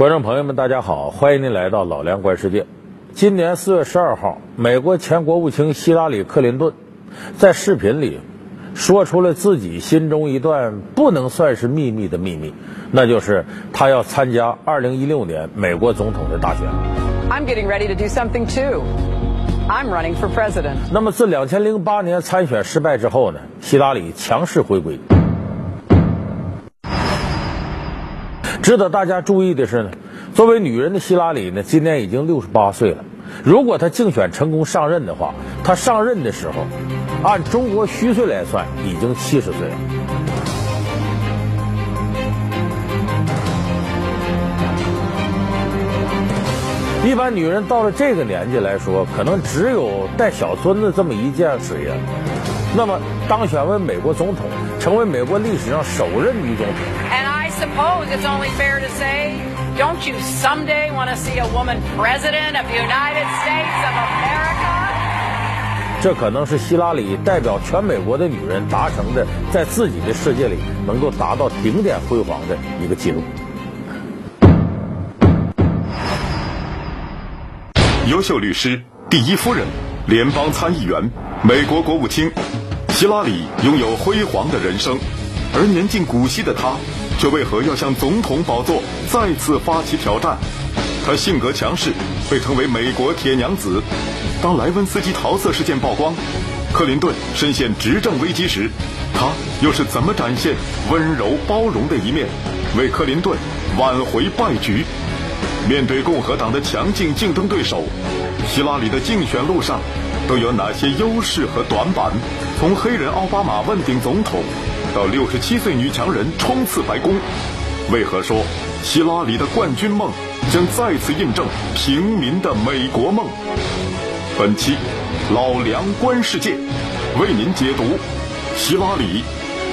观众朋友们，大家好，欢迎您来到老梁观世界。今年四月十二号，美国前国务卿希拉里·克林顿在视频里说出了自己心中一段不能算是秘密的秘密，那就是他要参加二零一六年美国总统的大选。I'm getting ready to do something too. I'm running for president. 那么自两千零八年参选失败之后呢，希拉里强势回归。值得大家注意的是呢，作为女人的希拉里呢，今年已经六十八岁了。如果她竞选成功上任的话，她上任的时候，按中国虚岁来算，已经七十岁了。一般女人到了这个年纪来说，可能只有带小孙子这么一件事业。那么，当选为美国总统，成为美国历史上首任女总统。Suppose it's only fair to say, don't you someday want to see a woman president of the United States of America? 这可能是希拉里代表全美国的女人达成的，在自己的世界里能够达到顶点辉煌的一个记录。优秀律师、第一夫人、联邦参议员、美国国务卿，希拉里拥有辉煌的人生，而年近古稀的她，却为何要向总统宝座再次发起挑战？她性格强势，被称为美国铁娘子。当莱温斯基桃色事件曝光，克林顿深陷执政危机时，她又是怎么展现温柔包容的一面，为克林顿挽回败局？面对共和党的强劲竞争对手，希拉里的竞选路上都有哪些优势和短板？从黑人奥巴马问鼎总统，到六十七岁女强人冲刺白宫，为何说希拉里的冠军梦将再次印证平民的美国梦？本期老梁观世界为您解读希拉里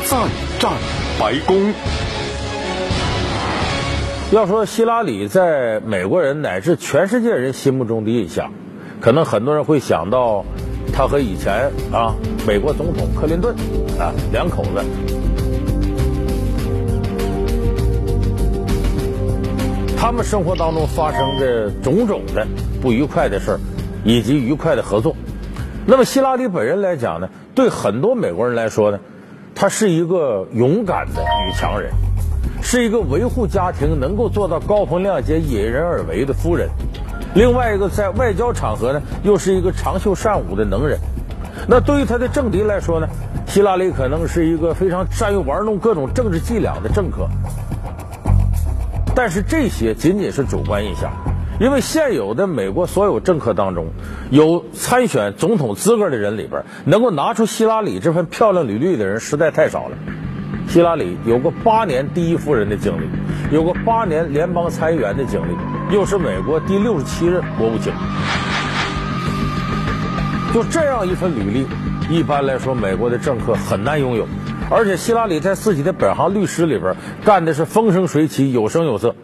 再战白宫。要说希拉里在美国人乃至全世界人心目中的印象，可能很多人会想到他和以前啊美国总统克林顿啊两口子，他们生活当中发生的种种的不愉快的事儿，以及愉快的合作。那么希拉里本人来讲呢，对很多美国人来说呢，她是一个勇敢的女强人。是一个维护家庭能够做到高风亮节、引人而为的夫人，另外一个在外交场合呢，又是一个长袖善舞的能人。那对于他的政敌来说呢，希拉里可能是一个非常善于玩弄各种政治伎俩的政客。但是这些仅仅是主观印象，因为现有的美国所有政客当中，有参选总统资格的人里边，能够拿出希拉里这份漂亮履历的人实在太少了。希拉里有过八年第一夫人的经历，有过八年联邦参议员的经历，又是美国第六十七任国务卿。就这样一份履历，一般来说美国的政客很难拥有。而且希拉里在自己的本行律师里边干的是风生水起、有声有色，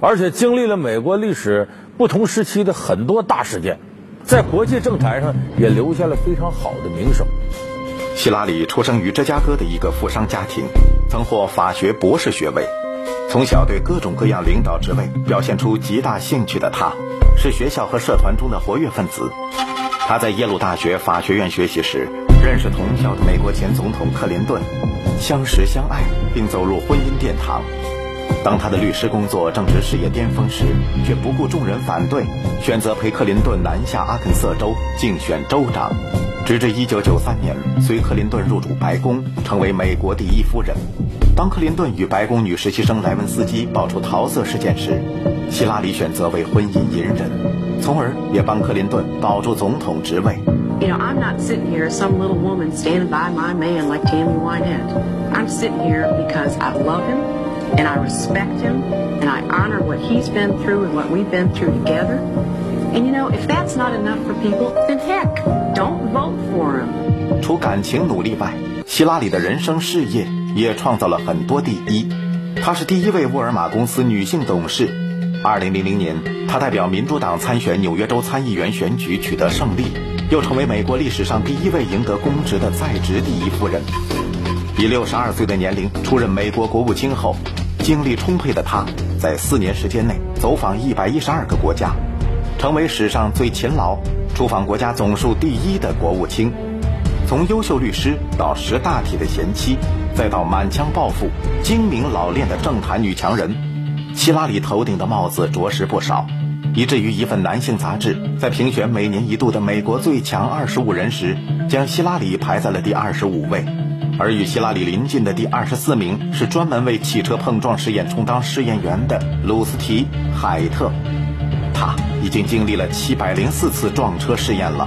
而且经历了美国历史不同时期的很多大事件，在国际政坛上也留下了非常好的名声。希拉里出生于芝加哥的一个富商家庭，曾获法学博士学位。从小对各种各样领导职位表现出极大兴趣的他，是学校和社团中的活跃分子。他在耶鲁大学法学院学习时，认识同校的美国前总统克林顿，相识相爱，并走入婚姻殿堂。当他的律师工作正值事业巅峰时，却不顾众人反对，选择陪克林顿南下阿肯色州竞选州长。直至1993年，随克林顿入主白宫，成为美国第一夫人。当克林顿与白宫女实习生莱文斯基爆出桃色事件时，希拉里选择为婚姻隐忍，从而也帮克林顿保住总统职位。You know, I'm not sitting here some little woman standing by my man like Tammy Wynette. I'm sitting here because I love him and I respect him and I honor what he's been through and what we've been through together. And you know, if that's not enough for people, then heck, don't vote for him. 除感情努力外，希拉里的人生事业也创造了很多第一。她是第一位沃尔玛公司女性董事。2000年，她代表民主党参选纽约州参议员选举取得胜利，又成为美国历史上第一位赢得公职的在职第一夫人。以62岁的年龄出任美国国务卿后。精力充沛的她，在四年时间内走访一百一十二个国家，成为史上最勤劳、出访国家总数第一的国务卿。从优秀律师到识大体的贤妻，再到满腔抱负、精明老练的政坛女强人，希拉里头顶的帽子着实不少，以至于一份男性杂志在评选每年一度的美国最强二十五人时，将希拉里排在了第二十五位。而与希拉里邻近的第二十四名是专门为汽车碰撞试验充当试验员的鲁斯提·海特，他已经经历了七百零四次撞车试验了。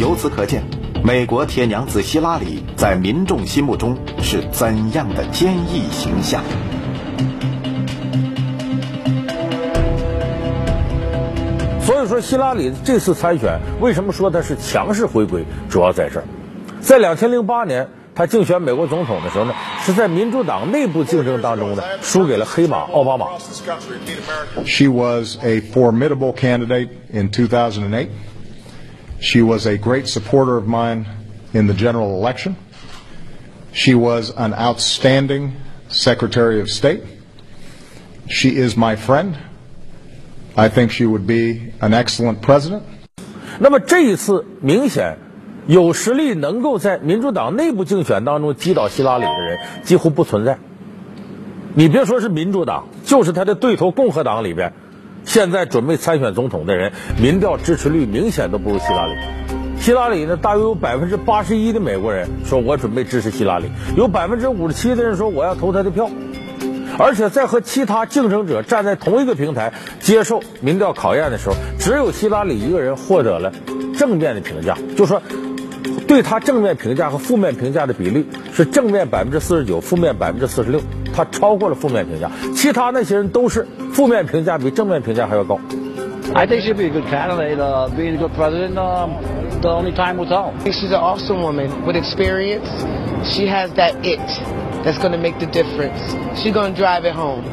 由此可见。美国铁娘子希拉里在民众心目中是怎样的坚毅形象？所以说，希拉里这次参选，为什么说她是强势回归？主要在这儿，在两千零八年她竞选美国总统的时候呢，是在民主党内部竞争当中呢，输给了黑马奥巴马。She was a formidable candidate in 2008. She was a great supporter of mine in the general election. She was an outstanding Secretary of State. She is my friend. I think she would be an excellent president. 那么这一次明显有实力能够在民主党内部竞选当中击倒希拉里的人几乎不存在。你别说是民主党，就是他的对头共和党里边。 现在准备参选总统的人，民调支持率明显都不如希拉里。希拉里呢，大约有百分之八十一的美国人说我准备支持希拉里，有百分之五十七的人说我要投他的票。而且在和其他竞争者站在同一个平台接受民调考验的时候，只有希拉里一个人获得了正面的评价，就说对他正面评价和负面评价的比例是正面百分之四十九，负面百分之四十六。他超过了负面评价，其他那些人都是负面评价比正面评价还要高。I think she'll be a good candidate, uh, being a good president. Um, the only time will tell. She's an awesome woman with experience. She has that it that's going to make the difference. She's going to drive it home.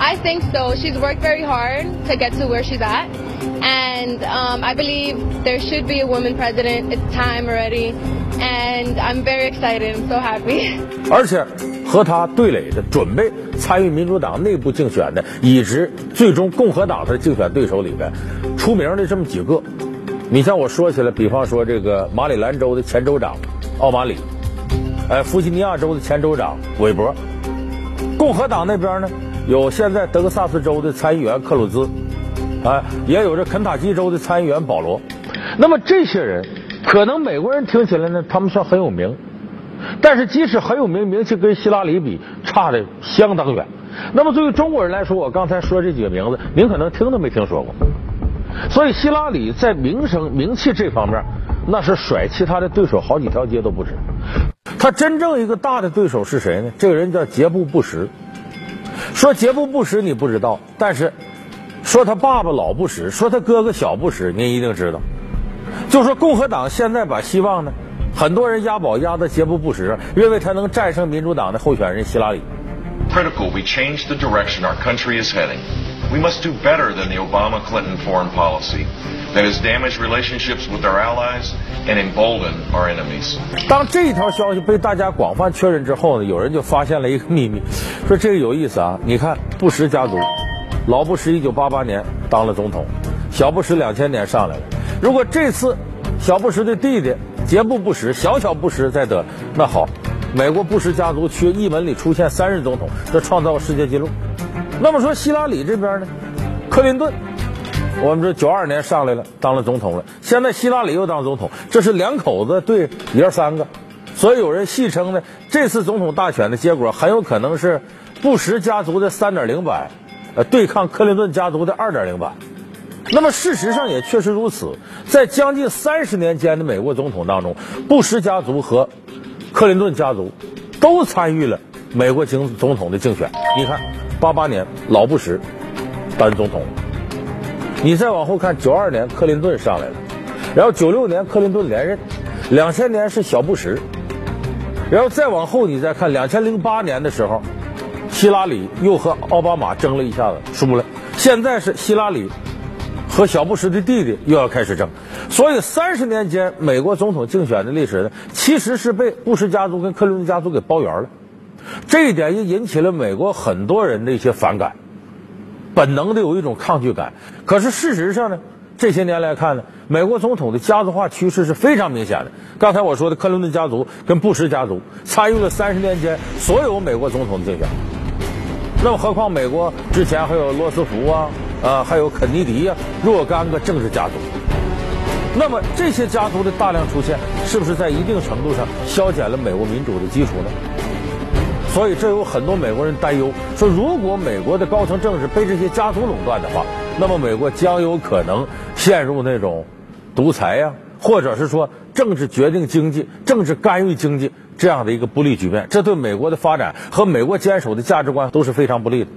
I think so. She's worked very hard to get to where she's at. And um, I believe there should be a woman president. It's time already. And I'm very excited. I'm so happy. 而且和他对垒的、准备参与民主党内部竞选的，以及最终共和党的竞选对手里边，出名的这么几个，你像我说起来，比方说这个马里兰州的前州长奥马里，哎，弗吉尼亚州的前州长韦伯，共和党那边呢，有现在德克萨斯州的参议员克鲁兹，啊，也有这肯塔基州的参议员保罗。那么这些人，可能美国人听起来呢，他们算很有名。但是，即使很有名，名气跟希拉里比差的相当远。那么，对于中国人来说，我刚才说这几个名字，您可能听都没听说过。所以，希拉里在名声、名气这方面，那是甩其他的对手好几条街都不止。他真正一个大的对手是谁呢？这个人叫杰布·布什。说杰布·布什你不知道，但是说他爸爸老布什，说他哥哥小布什，您一定知道。就说共和党现在把希望呢？很多人押宝押的杰布·布什，认为他能战胜民主党的候选人希拉里。Critical, we change the direction our country is heading. We must do better than the Obama-Clinton foreign policy that has damaged relationships with our allies and emboldened our enemies. 当这一条消息被大家广泛确认之后呢，有人就发现了一个秘密，说这个有意思啊！你看布什家族，老布什一九八八年当了总统，小布什两千年上来了。如果这次小布什的弟弟杰布·布什，小小布什再得，那好，美国布什家族缺一门里出现三任总统，这创造世界纪录。那么说希拉里这边呢，克林顿，我们说九二年上来了，当了总统了，现在希拉里又当总统，这是两口子对爷三个，所以有人戏称呢，这次总统大选的结果很有可能是布什家族的三点零版，呃，对抗克林顿家族的二点零版。那么事实上也确实如此，在将近三十年间的美国总统当中，布什家族和克林顿家族都参与了美国总统的竞选。你看，八八年老布什当总统，你再往后看，九二年克林顿上来了，然后九六年克林顿连任，两千年是小布什，然后再往后你再看，两千零八年的时候，希拉里又和奥巴马争了一下子输了，现在是希拉里。和小布什的弟弟又要开始争，所以三十年间美国总统竞选的历史呢，其实是被布什家族跟克林顿家族给包圆了。这一点也引起了美国很多人的一些反感，本能的有一种抗拒感。可是事实上呢，这些年来看呢，美国总统的家族化趋势是非常明显的。刚才我说的克林顿家族跟布什家族参与了三十年间所有美国总统的竞选，那么何况美国之前还有罗斯福啊，啊，还有肯尼迪呀，若干个政治家族。那么这些家族的大量出现，是不是在一定程度上消减了美国民主的基础呢？所以这有很多美国人担忧，说如果美国的高层政治被这些家族垄断的话，那么美国将有可能陷入那种独裁呀，或者是说政治决定经济、政治干预经济这样的一个不利局面。这对美国的发展和美国坚守的价值观都是非常不利的。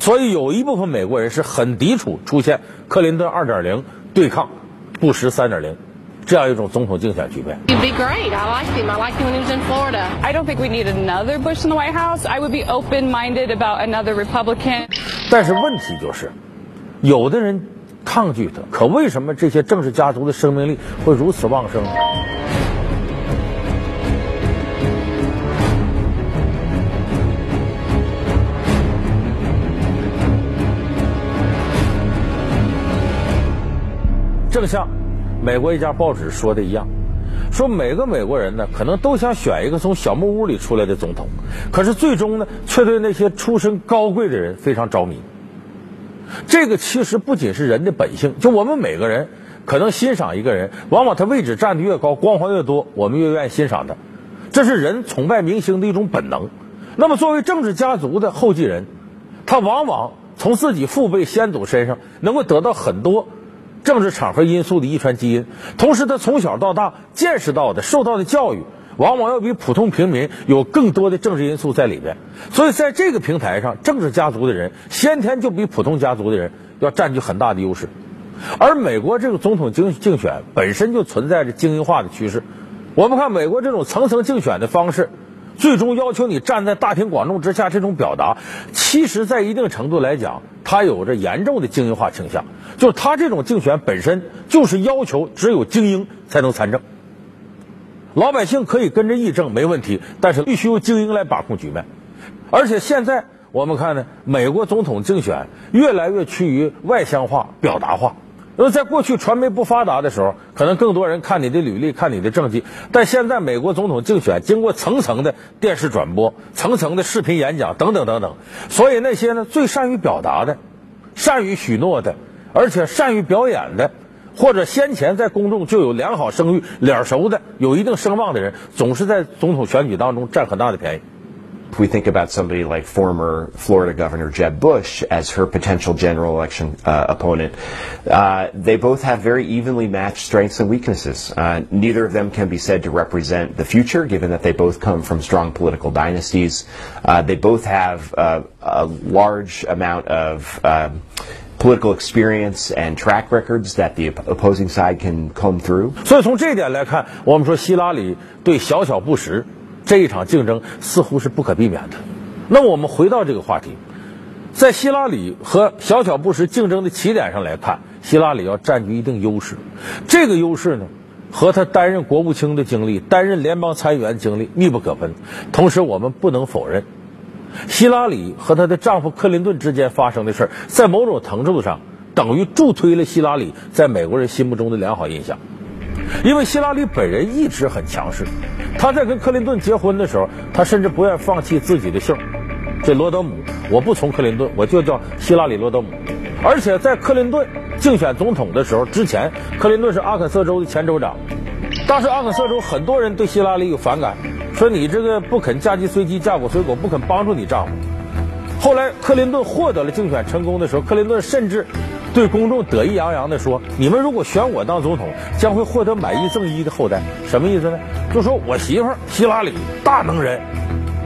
所以有一部分美国人是很抵触出现克林顿二点零对抗。布什三点零，这样一种总统竞选局面。He'd be great. I liked him. I liked him when he was in Florida. I don't think we need another Bush in the White House. I would be open-minded about another Republican. 但是问题就是，有的人抗拒他，可为什么这些政治家族的生命力会如此旺盛？正像美国一家报纸说的一样，说每个美国人呢，可能都想选一个从小木屋里出来的总统，可是最终呢，却对那些出身高贵的人非常着迷。这个其实不仅是人的本性，就我们每个人可能欣赏一个人，往往他位置站得越高，光环越多，我们越愿意欣赏他。这是人崇拜明星的一种本能。那么，作为政治家族的后继人，他往往从自己父辈先祖身上能够得到很多。政治场合因素的遗传基因，同时他从小到大见识到的、受到的教育，往往要比普通平民有更多的政治因素在里边。所以在这个平台上，政治家族的人先天就比普通家族的人要占据很大的优势。而美国这个总统竞竞选本身就存在着精英化的趋势。我们看美国这种层层竞选的方式。最终要求你站在大庭广众之下，这种表达，其实在一定程度来讲，它有着严重的精英化倾向。就是他这种竞选本身就是要求只有精英才能参政，老百姓可以跟着议政没问题，但是必须由精英来把控局面。而且现在我们看呢，美国总统竞选越来越趋于外向化、表达化。因为在过去传媒不发达的时候，可能更多人看你的履历、看你的政绩。但现在美国总统竞选经过层层的电视转播、层层的视频演讲等等等等，所以那些呢最善于表达的、善于许诺的，而且善于表演的，或者先前在公众就有良好声誉、脸熟的、有一定声望的人，总是在总统选举当中占很大的便宜。If we think about somebody like former Florida Governor Jeb Bush as her potential general election uh, opponent, uh, they both have very evenly matched strengths and weaknesses. Uh, neither of them can be said to represent the future, given that they both come from strong political dynasties. Uh, they both have uh, a large amount of um, political experience and track records that the opposing side can comb through. 所以从这一点来看，我们说希拉里对小小布什这一场竞争似乎是不可避免的。那我们回到这个话题，在希拉里和小小布什竞争的起点上来看，希拉里要占据一定优势。这个优势呢，和他担任国务卿的经历、担任联邦参议员经历密不可分。同时，我们不能否认，希拉里和她的丈夫克林顿之间发生的事儿，在某种程度上等于助推了希拉里在美国人心目中的良好印象。因为希拉里本人一直很强势，她在跟克林顿结婚的时候，她甚至不愿放弃自己的姓，这罗德姆，我不从克林顿，我就叫希拉里罗德姆。而且在克林顿竞选总统的时候之前，克林顿是阿肯色州的前州长，当时阿肯色州很多人对希拉里有反感，说你这个不肯嫁鸡随鸡，嫁狗随狗，不肯帮助你丈夫。后来克林顿获得了竞选成功的时候，克林顿甚至。对公众得意洋洋地说：“你们如果选我当总统，将会获得买一赠一的后代。什么意思呢？就说我媳妇希拉里大能人，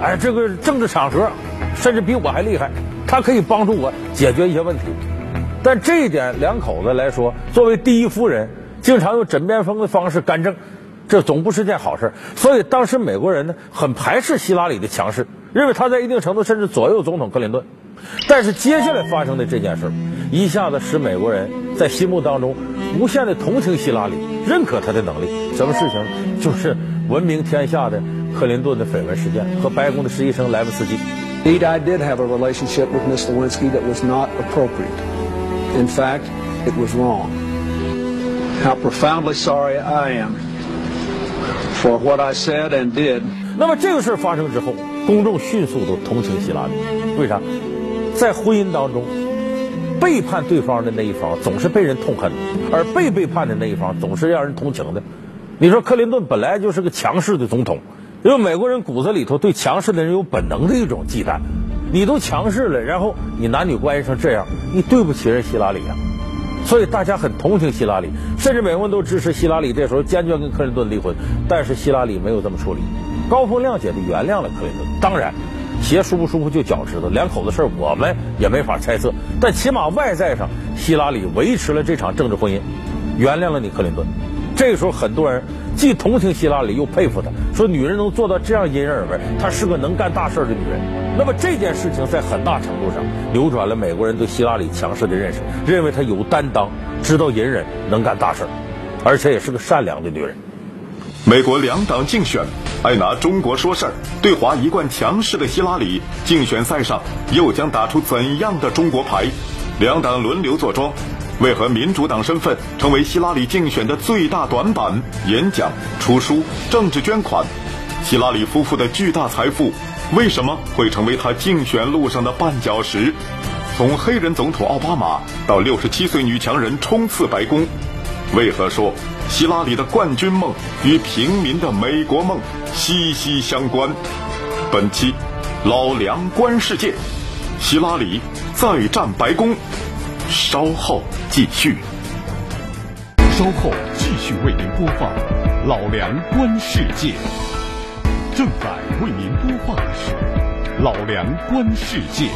哎，这个政治场合甚至比我还厉害，她可以帮助我解决一些问题。但这一点，两口子来说，作为第一夫人，经常用枕边风的方式干政，这总不是件好事。所以当时美国人呢，很排斥希拉里的强势，认为他在一定程度甚至左右总统克林顿。但是接下来发生的这件事儿。”一下子使美国人在心目当中无限的同情希拉里，认可他的能力。什么事情？就是闻名天下的克林顿的绯闻事件和白宫的实习生莱文斯基。Indeed, I did have a relationship with Miss Lewinsky that was not appropriate. In fact, it was wrong. How profoundly sorry I am for what I said and did. 那么这个事儿发生之后，公众迅速都同情希拉里，为啥？在婚姻当中，背叛对方的那一方总是被人痛恨，而被背叛的那一方总是让人同情的。你说克林顿本来就是个强势的总统，因为美国人骨子里头对强势的人有本能的一种忌惮。你都强势了，然后你男女关系成这样，你对不起人希拉里啊。所以大家很同情希拉里，甚至美国人都支持希拉里这时候坚决跟克林顿离婚。但是希拉里没有这么处理，高风亮节的原谅了克林顿。当然，鞋舒不舒服就脚知道，两口子事儿我们也没法猜测。但起码外在上，希拉里维持了这场政治婚姻，原谅了你克林顿。这个时候，很多人既同情希拉里，又佩服她，说女人能做到这样隐忍而为，她是个能干大事的女人。那么这件事情在很大程度上扭转了美国人对希拉里强势的认识，认为她有担当，知道隐忍，能干大事，而且也是个善良的女人。美国两党竞选，爱拿中国说事儿，对华一贯强势的希拉里，竞选赛上又将打出怎样的中国牌？两党轮流坐庄，为何民主党身份成为希拉里竞选的最大短板？演讲、出书、政治捐款，希拉里夫妇的巨大财富，为什么会成为他竞选路上的绊脚石？从黑人总统奥巴马到六十七岁女强人冲刺白宫，为何说希拉里的冠军梦与平民的美国梦息息相关？本期老梁观世界，希拉里再战白宫，稍后继续。稍后继续为您播放老梁观世界。正在为您播放的是老梁观世界。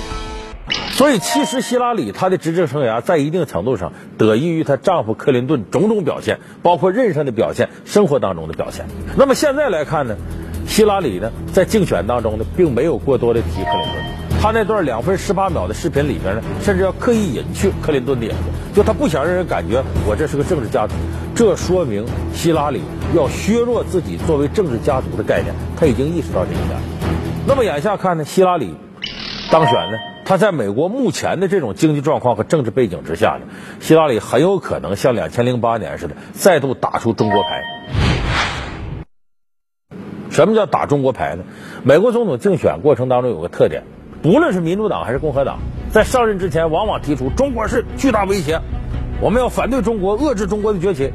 所以，其实希拉里她的执政生涯在一定程度上得益于她丈夫克林顿种种表现，包括任上的表现、生活当中的表现。那么现在来看呢，希拉里呢在竞选当中呢，并没有过多的提克林顿。他那段两分十八秒的视频里边呢，甚至要刻意隐去克林顿的影子，就他不想让人感觉我这是个政治家族。这说明希拉里要削弱自己作为政治家族的概念，他已经意识到这一点。那么眼下看呢，希拉里当选呢？他在美国目前的这种经济状况和政治背景之下呢，希拉里很有可能像两千零八年似的，再度打出中国牌。什么叫打中国牌呢？美国总统竞选过程当中有个特点，无论是民主党还是共和党，在上任之前往往提出中国是巨大威胁，我们要反对中国，遏制中国的崛起，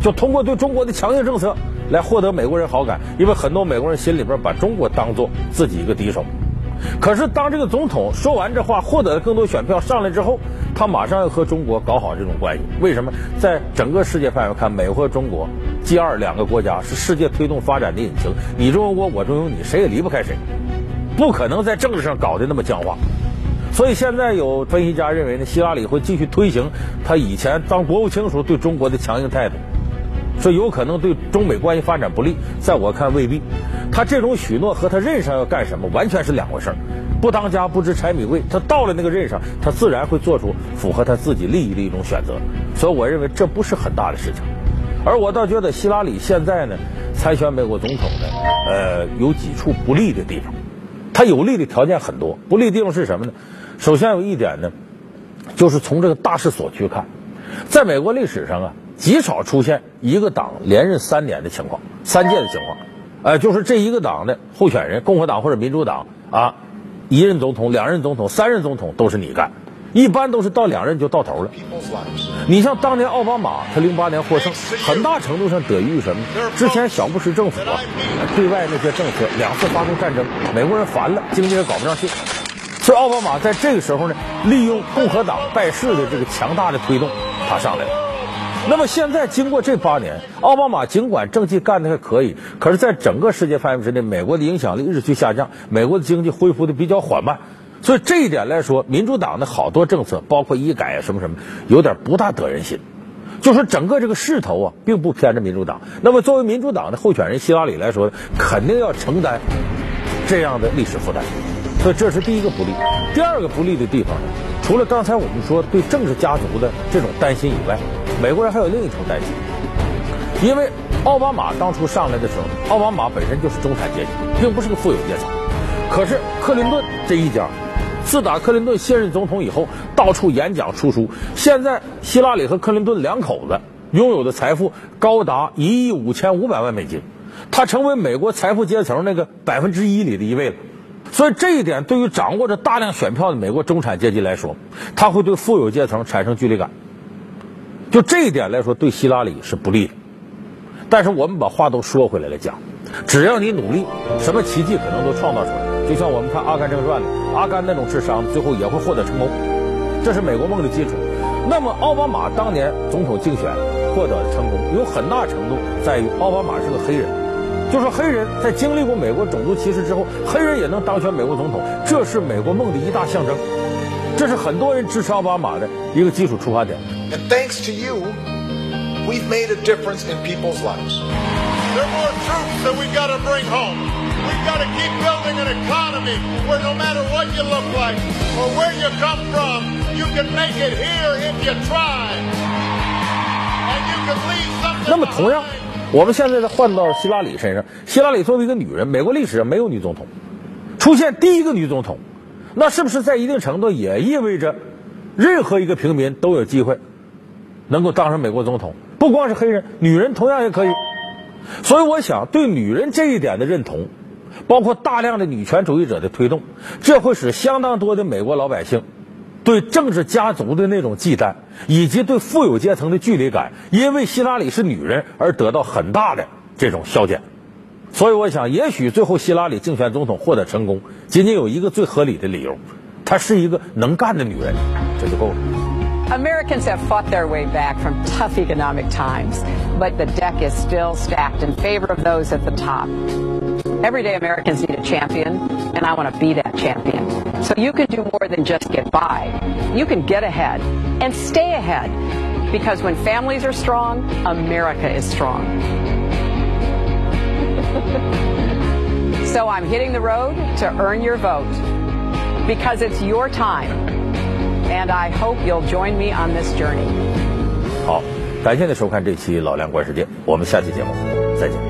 就通过对中国的强硬政策来获得美国人好感，因为很多美国人心里边把中国当做自己一个敌手。可是，当这个总统说完这话，获得了更多选票上来之后，他马上要和中国搞好这种关系。为什么？在整个世界范围看，美国和中国 G 二两个国家是世界推动发展的引擎，你中有我，我中有你，谁也离不开谁，不可能在政治上搞得那么僵化。所以现在有分析家认为呢，希拉里会继续推行他以前当国务卿时候对中国的强硬态度。所以有可能对中美关系发展不利，在我看未必。他这种许诺和他任上要干什么完全是两回事儿。不当家不知柴米贵，他到了那个任上，他自然会做出符合他自己利益的一种选择。所以我认为这不是很大的事情。而我倒觉得希拉里现在呢参选美国总统呢，呃，有几处不利的地方。它有利的条件很多，不利的地方是什么呢？首先有一点呢，就是从这个大势所趋看，在美国历史上啊。极少出现一个党连任三年的情况，三届的情况，呃，就是这一个党的候选人，共和党或者民主党啊，一任总统、两任总统、三任总统都是你干，一般都是到两任就到头了。你像当年奥巴马，他零八年获胜，很大程度上得益于什么？之前小布什政府啊，对外那些政策两次发动战争，美国人烦了，经济也搞不上去，所以奥巴马在这个时候呢，利用共和党败势的这个强大的推动，他上来了。那么现在经过这八年，奥巴马尽管政绩干得还可以，可是在整个世界范围之内，美国的影响力日趋下降，美国的经济恢复的比较缓慢，所以这一点来说，民主党的好多政策，包括医改啊什么什么，有点不大得人心。就说整个这个势头啊，并不偏着民主党。那么作为民主党的候选人希拉里来说，肯定要承担这样的历史负担。所以这是第一个不利。第二个不利的地方呢，除了刚才我们说对政治家族的这种担心以外，美国人还有另一层担心，因为奥巴马当初上来的时候，奥巴马本身就是中产阶级，并不是个富有阶层。可是克林顿这一家，自打克林顿卸任总统以后，到处演讲出书。现在希拉里和克林顿两口子拥有的财富高达一亿五千五百万美金，他成为美国财富阶层那个百分之一里的一位了。所以这一点对于掌握着大量选票的美国中产阶级来说，他会对富有阶层产生距离感。就这一点来说，对希拉里是不利的。但是我们把话都说回来了讲，只要你努力，什么奇迹可能都创造出来。就像我们看《阿甘正传》里，阿甘那种智商，最后也会获得成功，这是美国梦的基础。那么奥巴马当年总统竞选获得成功，有很大程度在于奥巴马是个黑人，就说黑人在经历过美国种族歧视之后，黑人也能当选美国总统，这是美国梦的一大象征，这是很多人支持奥巴马的一个基础出发点。And thanks to you. we've made a difference in people's lives. There are more troops that we've got to bring home. We've got to keep building an economy where no matter what you look like or where you come from, you can make it here if you try. And you can leave something 那么同样，我们现在再换到希拉里身上，希拉里作为一个女人，美国历史上没有女总统，出现第一个女总统，那是不是在一定程度也意味着，任何一个平民都有机会能够当上美国总统？不光是黑人，女人同样也可以。所以我想，对女人这一点的认同，包括大量的女权主义者的推动，这会使相当多的美国老百姓对政治家族的那种忌惮，以及对富有阶层的距离感，因为希拉里是女人而得到很大的这种消减。所以我想，也许最后希拉里竞选总统获得成功，仅仅有一个最合理的理由：她是一个能干的女人，这就够了。Americans have fought their way back from tough economic times, but the deck is still stacked in favor of those at the top. Everyday Americans need a champion, and I want to be that champion. So you can do more than just get by. You can get ahead and stay ahead. Because when families are strong, America is strong. so I'm hitting the road to earn your vote. Because it's your time and I hope you'll join me on this journey. 好，感谢您收看这期《老梁观世界》，我们下期节目再见。